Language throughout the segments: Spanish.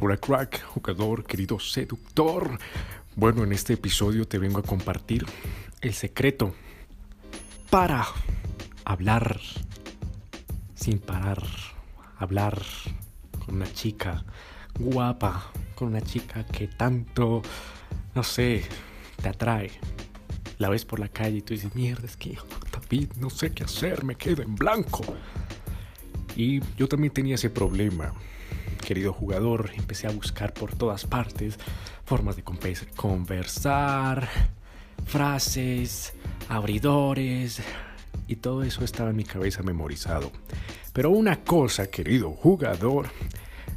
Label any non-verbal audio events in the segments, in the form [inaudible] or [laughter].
Hola crack, jugador, querido seductor. Bueno, en este episodio te vengo a compartir el secreto para hablar sin parar. Hablar con una chica guapa, con una chica que tanto, no sé, te atrae. La ves por la calle y tú dices, mierda, es que David, no sé qué hacer, me quedo en blanco. Y yo también tenía ese problema, querido jugador. Empecé a buscar por todas partes formas de conversar, frases, abridores, y todo eso estaba en mi cabeza memorizado. Pero una cosa, querido jugador,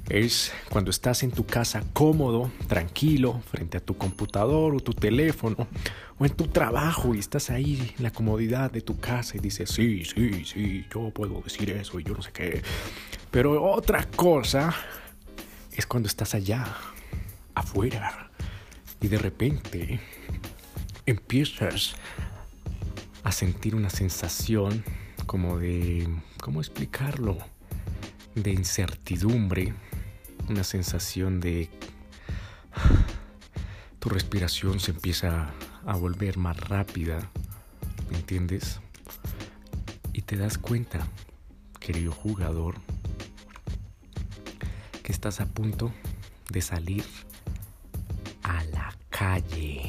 es cuando estás en tu casa cómodo, tranquilo, frente a tu computador o tu teléfono, o en tu trabajo y estás ahí en la comodidad de tu casa y dices, sí, sí, sí, yo puedo decir eso y yo no sé qué. Pero otra cosa es cuando estás allá, afuera, y de repente empiezas a sentir una sensación como de, ¿cómo explicarlo? De incertidumbre una sensación de tu respiración se empieza a volver más rápida, ¿me entiendes? Y te das cuenta, querido jugador, estás a punto de salir a la calle.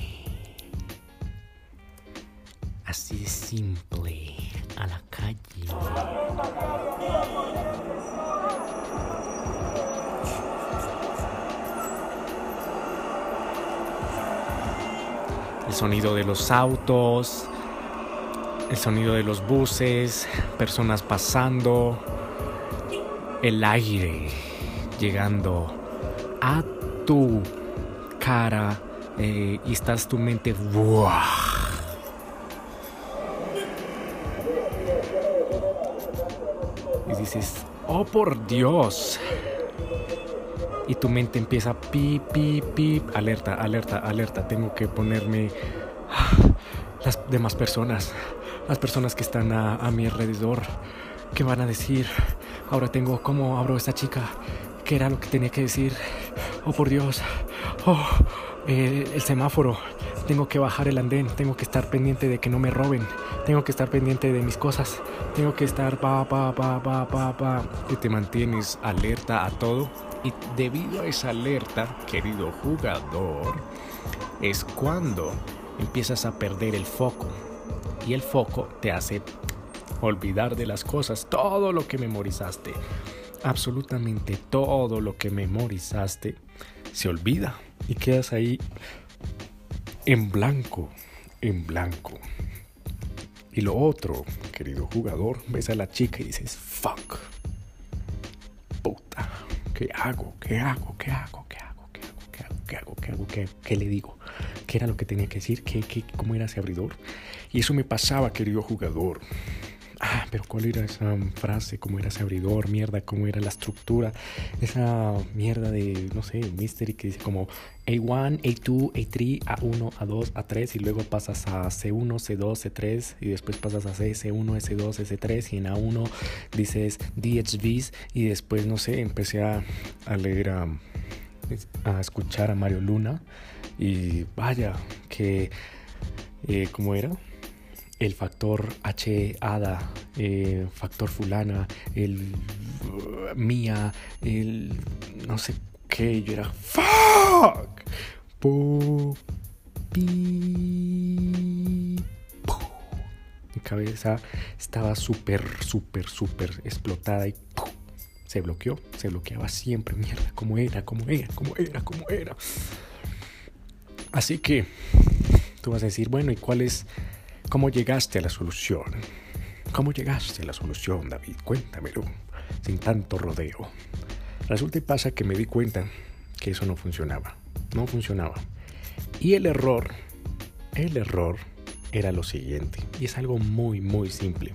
Así de simple, a la calle. el sonido de los autos, el sonido de los buses, personas pasando, el aire llegando a tu cara eh, y estás tu mente y dices oh por Dios y tu mente empieza pip, pip, pip, alerta, alerta, alerta, tengo que ponerme ah, las demás personas, las personas que están a, mi alrededor, ¿qué van a decir? Ahora tengo, ¿cómo abro esta chica? ¿Qué era lo que tenía que decir? Oh, por Dios, oh, el semáforo, tengo que bajar el andén, tengo que estar pendiente de que no me roben, tengo que estar pendiente de mis cosas, tengo que estar pa, pa, pa, pa, pa, pa, y te mantienes alerta a todo. Y debido a esa alerta, querido jugador, es cuando empiezas a perder el foco. Y el foco te hace olvidar de las cosas, todo lo que memorizaste absolutamente todo lo que memorizaste se olvida y quedas ahí en blanco, en blanco. Y lo otro, querido jugador, ves a la chica y dices, fuck, puta, ¿qué hago? ¿Qué hago? ¿Qué hago? ¿Qué hago? ¿Qué hago? ¿Qué hago? ¿Qué hago? ¿Qué, hago? ¿Qué, qué le digo? ¿Qué era lo que tenía que decir? ¿Qué, qué, ¿Cómo era ese abridor? Y eso me pasaba, querido jugador. Ah, pero ¿cuál era esa frase? ¿Cómo era ese abridor? Mierda, ¿cómo era la estructura? Esa mierda de, no sé, mystery que dice como A1, A2, A3, A1, A2, A3 y luego pasas a C1, C2, C3 y después pasas a C, C1, S2, S3 y en A1 dices DHVs y después, no sé, empecé a, leer a, escuchar a Mario Luna y vaya, que, eh, ¿cómo era? El factor H ADA, eh, factor fulana, el uh, mía, el no sé qué, yo era fuck. Mi cabeza estaba súper, súper, súper explotada y se bloqueó, se bloqueaba siempre, mierda, como era, como era, como era, como era. Así que tú vas a decir, bueno, ¿y cuál es ¿Cómo llegaste a la solución? ¿Cómo llegaste a la solución, David? Cuéntamelo, sin tanto rodeo. Resulta y pasa que me di cuenta que eso no funcionaba. No funcionaba. Y el error, el error era lo siguiente. Y es algo muy, muy simple.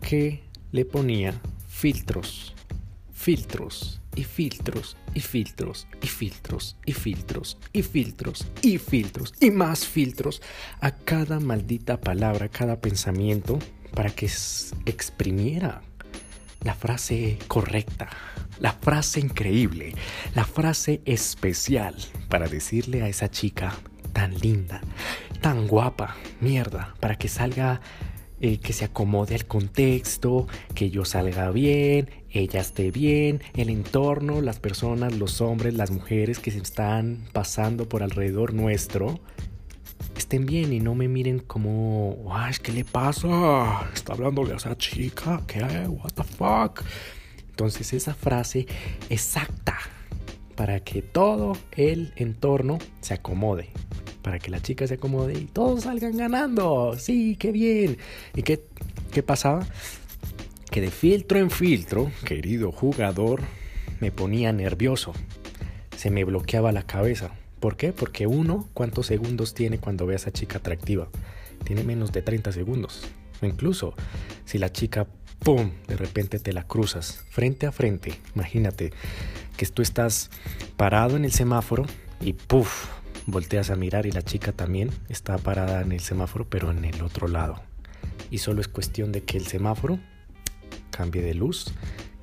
Que le ponía filtros, filtros y filtros y filtros y filtros y filtros y filtros y filtros y más filtros a cada maldita palabra, cada pensamiento para que exprimiera la frase correcta, la frase increíble, la frase especial para decirle a esa chica tan linda, tan guapa, mierda, para que salga, eh, que se acomode al contexto, que yo salga bien, ella esté bien, el entorno, las personas, los hombres, las mujeres que se están pasando por alrededor nuestro, estén bien y no me miren como, ay, ¿qué le pasa? Está hablándole a esa chica, ¿qué? What the fuck? Entonces esa frase exacta para que todo el entorno se acomode, para que la chica se acomode y todos salgan ganando. Sí, qué bien. ¿Y qué, qué pasaba? Que de filtro en filtro, querido jugador, me ponía nervioso. Se me bloqueaba la cabeza. ¿Por qué? Porque uno, ¿cuántos segundos tiene cuando ve a esa chica atractiva? Tiene menos de 30 segundos. O incluso, si la chica, ¡pum!, de repente te la cruzas frente a frente. Imagínate que tú estás parado en el semáforo y ¡puf! Volteas a mirar y la chica también está parada en el semáforo, pero en el otro lado. Y solo es cuestión de que el semáforo cambie de luz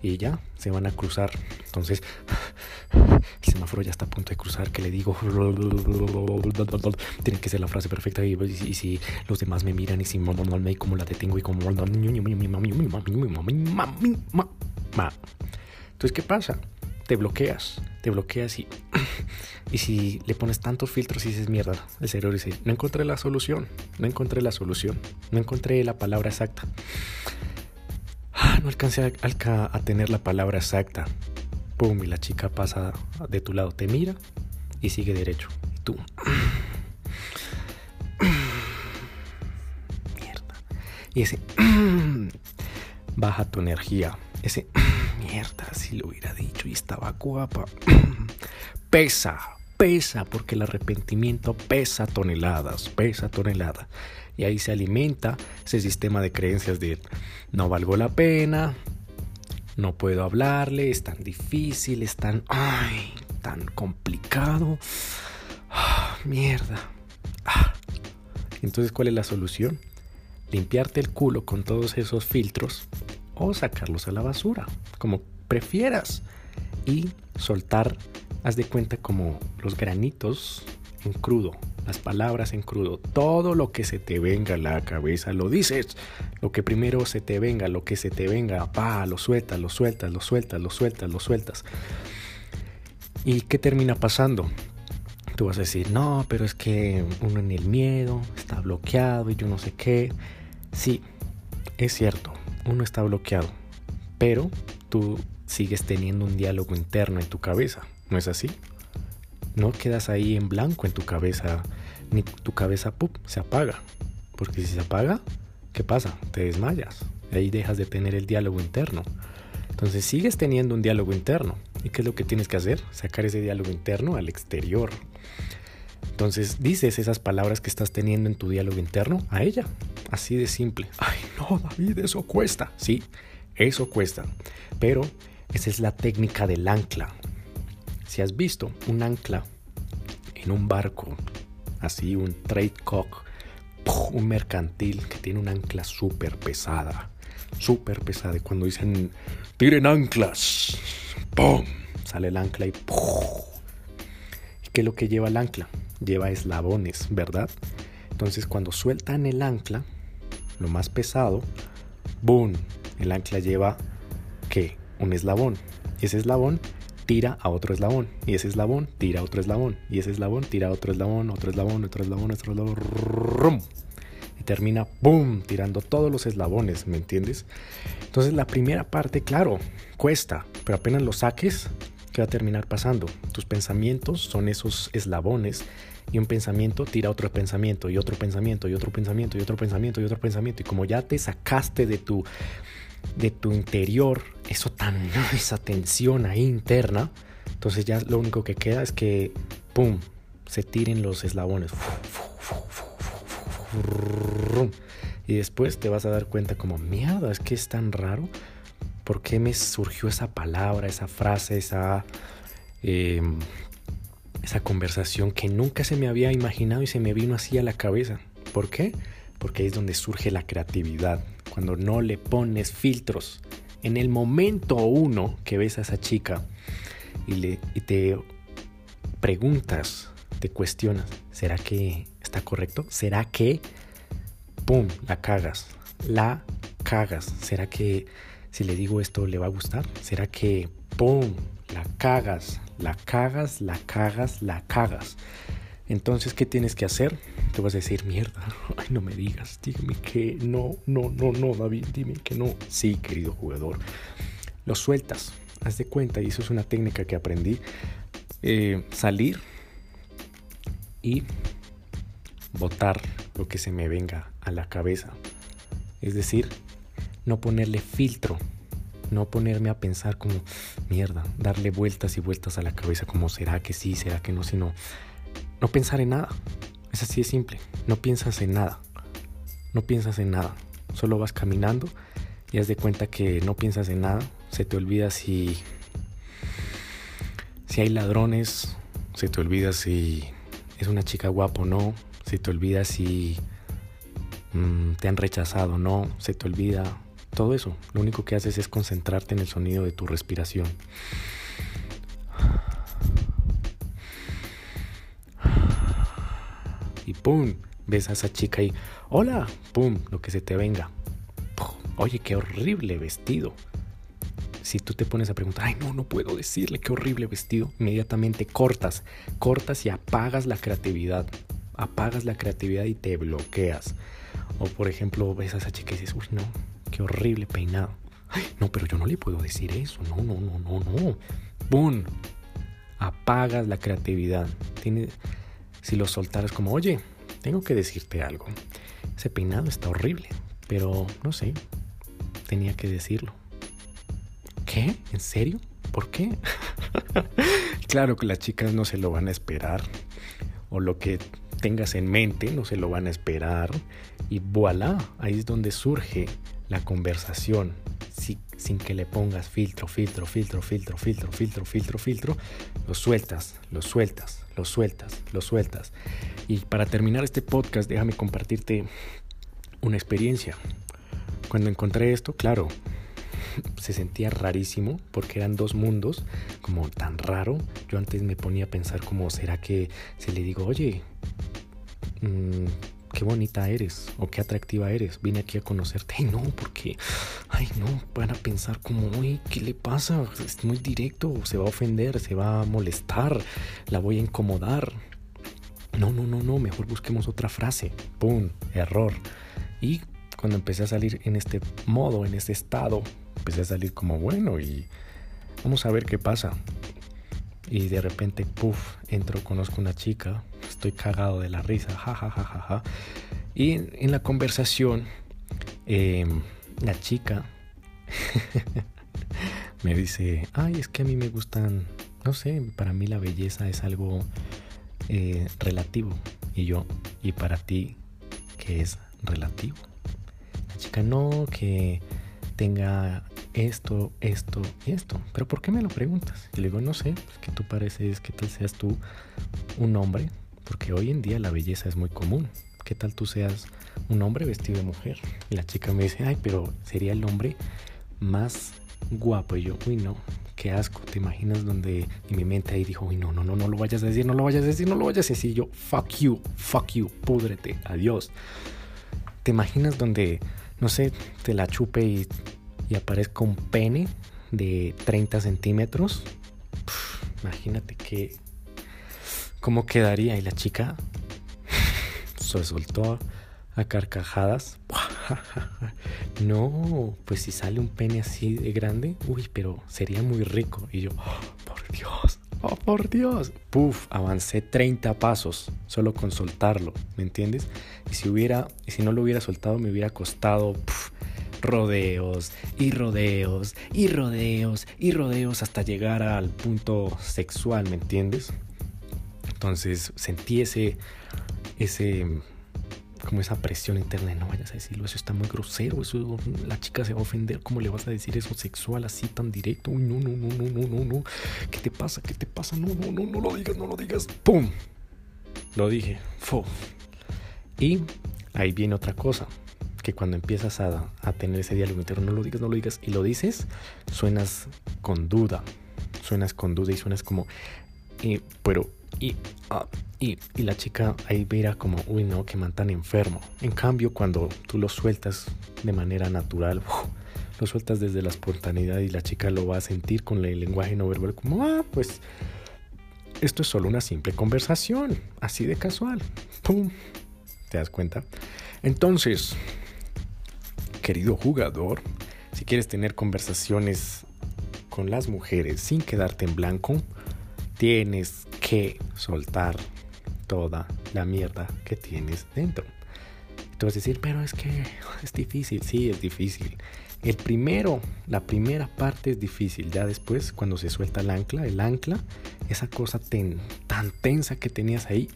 y ya se van a cruzar. Entonces, [laughs] el semáforo ya está a punto de cruzar, que le digo, [laughs] tiene que ser la frase perfecta y, si los demás me miran y si me como la detengo y como entonces qué pasa te bloqueas te bloqueas y [clears throat] y si le pones tantos filtros y dices mierda el cerebro dice no encontré la solución no encontré la solución no encontré la palabra exacta no alcancé a, a tener la palabra exacta pum, y la chica pasa de tu lado, te mira y sigue derecho. Y tú. [clears throat] Mierda. Y ese. [clears throat] Baja tu energía. Ese. Mierda, si lo hubiera dicho y estaba guapa. [clears throat] Pesa, pesa, porque el arrepentimiento pesa toneladas, pesa toneladas. Y ahí se alimenta ese sistema de creencias de no valgo la pena, no puedo hablarle, es tan difícil, es tan, ay, tan complicado. Ah, mierda. Ah. Entonces, ¿cuál es la solución? Limpiarte el culo con todos esos filtros o sacarlos a la basura, como prefieras. Y soltar, haz de cuenta como los granitos en crudo, las palabras en crudo, todo lo que se te venga a la cabeza lo dices, lo que primero se te venga, lo que se te venga, pa, lo sueltas, lo sueltas, lo sueltas, lo sueltas, lo sueltas. ¿Y qué termina pasando? Tú vas a decir, no, pero es que uno en el miedo está bloqueado y yo no sé qué. Sí, es cierto, uno está bloqueado, pero tú sigues teniendo un diálogo interno en tu cabeza, ¿no es así? no quedas ahí en blanco en tu cabeza, ni tu cabeza se apaga. Porque si se apaga, ¿qué pasa? Te desmayas. ahí dejas de tener el diálogo interno. Entonces sigues teniendo un diálogo interno. ¿Y qué es lo que tienes que hacer? Sacar ese diálogo interno al exterior. Entonces dices esas palabras que estás teniendo en tu diálogo interno a ella. Así de simple. Ay, no, David, eso cuesta. Sí, eso cuesta. Pero esa es la técnica del ancla. Si has visto un ancla en un barco, así un trade cock, un mercantil que tiene un ancla súper pesada, súper pesada, y cuando dicen tiren anclas, ¡pum! sale el ancla y ¡pum! ¿Qué es lo que lleva el ancla? Lleva eslabones, ¿verdad? Entonces cuando sueltan el ancla, lo más pesado, ¡boom! El ancla lleva, ¿qué? Un eslabón. Ese eslabón tira a otro eslabón. Y ese eslabón tira a otro eslabón. Y ese eslabón tira a otro eslabón, otro eslabón, otro eslabón, otro eslabón. Y termina, ¡boom!, tirando todos los eslabones, ¿me entiendes? Entonces la primera parte, claro, cuesta, pero apenas lo saques, ¿qué va a terminar pasando? Tus pensamientos son esos eslabones y un pensamiento tira otro pensamiento y otro pensamiento y otro pensamiento y otro pensamiento y otro pensamiento. Y como ya te sacaste de tu de tu interior, eso tan, [laughs] esa tensión ahí interna, entonces ya lo único que queda es que, ¡pum!, se tiren los eslabones. Y después te vas a dar cuenta como, mierda, es que es tan raro. ¿Por qué me surgió esa palabra, esa frase, esa, em, esa conversación que nunca se me había imaginado y se me vino así a la cabeza? ¿Por qué? Porque ahí es donde surge la creatividad, cuando no le pones filtros En el momento uno que ves a esa chica y, le, y te preguntas, te cuestionas, ¿será que está correcto? ¿Será que, ¡pum!, la cagas? La cagas. ¿Será que si le digo esto le va a gustar? ¿Será que, ¡pum!, la cagas? La cagas, la cagas, la cagas. Entonces, ¿qué tienes que hacer? Te vas a decir, mierda, [laughs] ay, no me digas, dime que no, no, no, no, David, dime que no. Sí, querido jugador. Lo sueltas, haz de cuenta, y eso es una técnica que aprendí. Eh, salir y botar lo que se me venga a la cabeza. Es decir, no ponerle filtro, no ponerme a pensar como mierda, darle vueltas y vueltas a la cabeza como será que sí, será que no, sino no pensar en nada. Es así de simple. No piensas en nada. No piensas en nada. Solo vas caminando y haz de cuenta que no piensas en nada. Se te olvida si, si hay ladrones. Se te olvida si es una chica guapa o no. Se te olvida si mm, te han rechazado o no. Se te olvida todo eso. Lo único que haces es concentrarte en el sonido de tu respiración. y ¡pum! Ves a esa chica y ¡hola! ¡pum! Lo que se te venga. Oye, qué horrible vestido. Si tú te pones a preguntar, ay, no, no puedo decirle qué horrible vestido, inmediatamente cortas, cortas y apagas la creatividad. Apagas la creatividad y te bloqueas. O por ejemplo, ves a esa chica y dices, uy, no, qué horrible peinado. Ay, no, pero yo no le puedo decir eso. No, no, no, no, no. ¡Pum! Apagas la creatividad. Si lo soltaras como, oye, tengo que decirte algo. Ese peinado está horrible, pero no sé, tenía que decirlo. ¿Qué? ¿En serio? ¿Por qué? [laughs] claro que las chicas no se lo van a esperar. O lo que tengas en mente no se lo van a esperar. Y voilà, ahí es donde surge la conversación sin que le pongas filtro, filtro, filtro, filtro, filtro, filtro, filtro, filtro, lo sueltas, lo sueltas, lo sueltas, lo sueltas. Y para terminar este podcast, déjame compartirte una experiencia. Cuando encontré esto, claro, [laughs] se sentía rarísimo porque eran dos mundos como tan raro. Yo antes me ponía a pensar como, ¿será que se le digo, oye, mmm, qué bonita eres o qué atractiva eres, vine aquí a conocerte. Ay, no, porque, ay, no, van a pensar como, uy, ¿qué le pasa? Es muy directo, se va a ofender, se va a molestar, la voy a incomodar. No, no, no, no, mejor busquemos otra frase. ¡Pum! Error. Y cuando empecé a salir en este modo, en este estado, empecé a salir como bueno y vamos a ver qué pasa. Y de repente, puff, entro, conozco una chica, estoy cagado de la risa, ja, ja, ja, ja, ja. Y en, la conversación, em, la chica [laughs] me dice, ay, es que a mí me gustan, no sé, para mí la belleza es algo eh, relativo. Y yo, ¿y para ti qué es relativo? La chica, no, que tenga esto, esto y esto. Pero ¿por qué me lo preguntas? Y le digo, no sé, que tú pareces, que tal seas tú un hombre porque hoy en día la belleza es muy común. ¿Qué tal tú seas un hombre vestido de mujer? Y la chica me dice, ay, pero sería el hombre más guapo. Y yo, uy, no, qué asco. ¿Te imaginas donde en mi mente ahí dijo, uy, no, no, no, no lo vayas a decir, no lo vayas a decir, no lo vayas a decir? Y yo, fuck you, fuck you, púdrete, adiós. ¿Te imaginas donde, no sé, te la chupe y, y aparezca un pene de 30 centímetros? imagínate que cómo quedaría. Y la chica [laughs] se soltó a carcajadas. [laughs] no, pues si sale un pene así de grande, uy, pero sería muy rico. Y yo, oh, por Dios, oh, por Dios. Puf, avancé 30 pasos solo con soltarlo, ¿me entiendes? Y si hubiera, y si no lo hubiera soltado, me hubiera costado rodeos y rodeos y rodeos y rodeos hasta llegar al punto sexual, ¿me entiendes? Entonces sentí ese, ese, como esa presión interna no vayas a decirlo, eso está muy grosero, eso la chica se va a ofender, ¿cómo le vas a decir eso sexual así tan directo? Uy, no, no, no, no, no, no, no, ¿qué te pasa? ¿Qué te pasa? No, no, no, no lo digas, no lo digas. ¡Pum! Lo dije. Fo. Y ahí viene otra cosa que cuando empiezas a, tener ese diálogo interno, no lo digas, no lo digas, y lo dices, suenas con duda, suenas con duda y suenas como, y, pero, y, ah, y, y, la chica ahí mira como, uy, no, que man tan enfermo. En cambio, cuando tú lo sueltas de manera natural, lo sueltas desde la espontaneidad y la chica lo va a sentir con el lenguaje no verbal, como, ah, pues, esto es solo una simple conversación, así de casual. ¡Pum! ¿Te das cuenta? Entonces, querido jugador, si quieres tener conversaciones con las mujeres sin quedarte en blanco, tienes que soltar toda la mierda que tienes dentro. Tú vas a decir, pero es que es difícil. Sí, es difícil. El primero, la primera parte es difícil. Ya después, cuando se suelta el ancla, el ancla, esa cosa tan tensa que tenías ahí,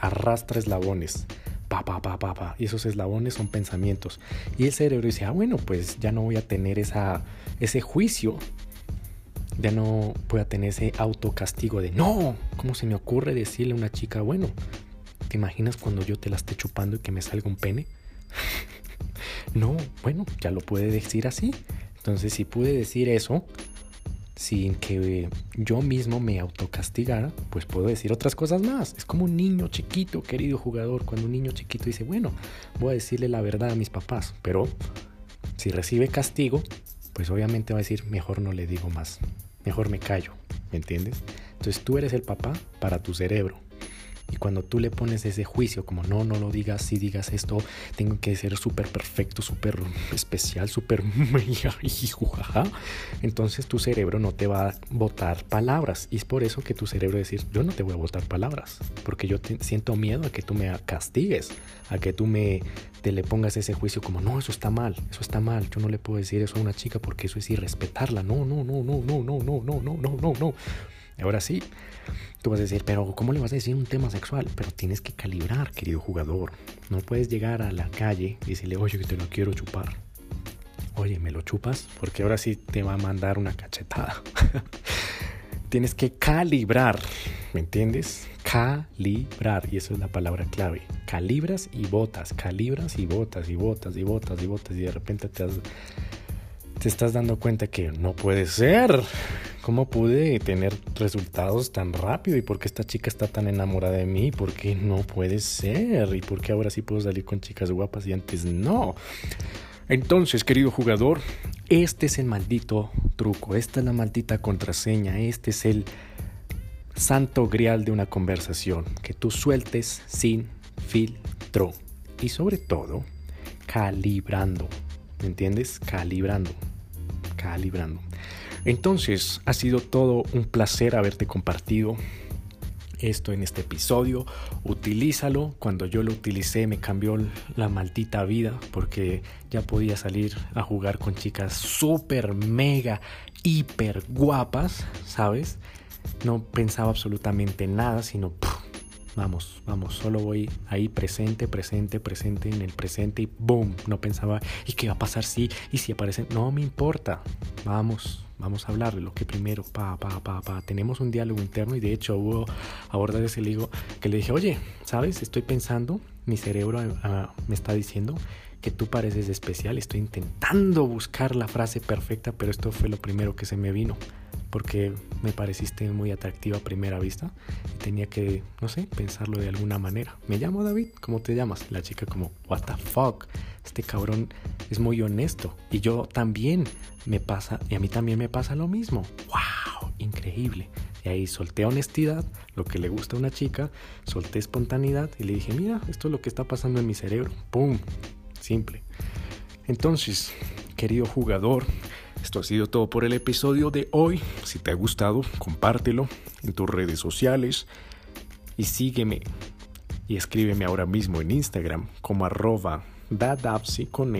arrastra eslabones. Pa, pa, pa, pa. Y esos eslabones son pensamientos. Y el cerebro dice, ah, bueno, pues ya no voy a tener esa, ese juicio. Ya no voy a tener ese autocastigo de, no, ¿cómo se me ocurre decirle a una chica, bueno, ¿te imaginas cuando yo te la esté chupando y que me salga un pene? [laughs] no, bueno, ya lo puede decir así. Entonces, si pude decir eso, sin que yo mismo me autocastigara, pues puedo decir otras cosas más. Es como un niño chiquito, querido jugador, cuando un niño chiquito dice, bueno, voy a decirle la verdad a mis papás, pero si recibe castigo, pues obviamente va a decir, mejor no le digo más, mejor me callo, ¿me entiendes? Entonces tú eres el papá para tu cerebro. Y cuando tú le pones ese juicio, como no, no lo digas, si digas esto, tengo que ser súper perfecto, súper especial, súper... entonces tu cerebro no te va a botar palabras. Y es por eso que tu cerebro decir, yo no te voy a botar palabras, porque yo siento miedo a que tú me castigues, a que tú me te le pongas ese juicio como, no, eso está mal, eso está mal, yo no le puedo decir eso a una chica porque eso es irrespetarla. No, no, no, no, no, no, no, no, no, no, no, no. Ahora sí, tú vas a decir, pero ¿cómo le vas a decir un tema sexual? Pero tienes que calibrar, querido jugador. No puedes llegar a la calle y decirle, oye, que te lo quiero chupar. Oye, ¿me lo chupas? Porque ahora sí te va a mandar una cachetada. [laughs] tienes que calibrar, ¿me entiendes? Calibrar, y eso es la palabra clave. Calibras y botas, calibras y botas y botas y botas y botas y de repente te has te estás dando cuenta que no puede ser. ¿Cómo pude tener resultados tan rápido? ¿Y por qué esta chica está tan enamorada de mí? ¿Por qué no puede ser? ¿Y por qué ahora sí puedo salir con chicas guapas y antes no? Entonces, querido jugador, este es el maldito truco, esta es la maldita contraseña, este es el santo grial de una conversación, que tú sueltes sin filtro y sobre todo calibrando, ¿me entiendes? Calibrando calibrando. Entonces, ha sido todo un placer haberte compartido esto en este episodio. Utilízalo. Cuando yo lo utilicé me cambió la maldita vida porque ya podía salir a jugar con chicas súper, mega, hiper guapas, ¿sabes? No pensaba absolutamente nada, sino... Vamos, vamos, solo voy ahí presente, presente, presente en el presente y boom, no pensaba, ¿y qué va a pasar si? ¿Y si aparecen? No me importa, vamos, vamos a hablar de lo que primero, pa, pa, pa, pa, tenemos un diálogo interno y de hecho hubo abordar ese ligo que le dije, oye, ¿sabes? Estoy pensando, mi cerebro ah, me está diciendo que tú pareces especial, estoy intentando buscar la frase perfecta, pero esto fue lo primero que se me vino porque me pareciste muy atractiva a primera vista y tenía que, no sé, pensarlo de alguna manera. Me llamo David, ¿cómo te llamas? La chica como, what the fuck, este cabrón es muy honesto y yo también me pasa, y a mí también me pasa lo mismo. ¡Wow! Increíble. Y ahí solté honestidad, lo que le gusta a una chica, solté espontaneidad y le dije, mira, esto es lo que está pasando en mi cerebro. ¡Pum! Simple. Entonces, querido jugador, esto ha sido todo por el episodio de hoy. Si te ha gustado, compártelo en tus redes sociales y sígueme y escríbeme ahora mismo en Instagram como arroba dadapsi con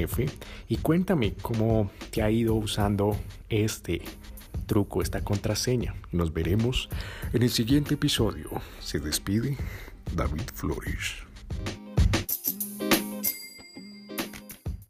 y cuéntame cómo te ha ido usando este truco, esta contraseña. Nos veremos en el siguiente episodio. Se despide David Flores.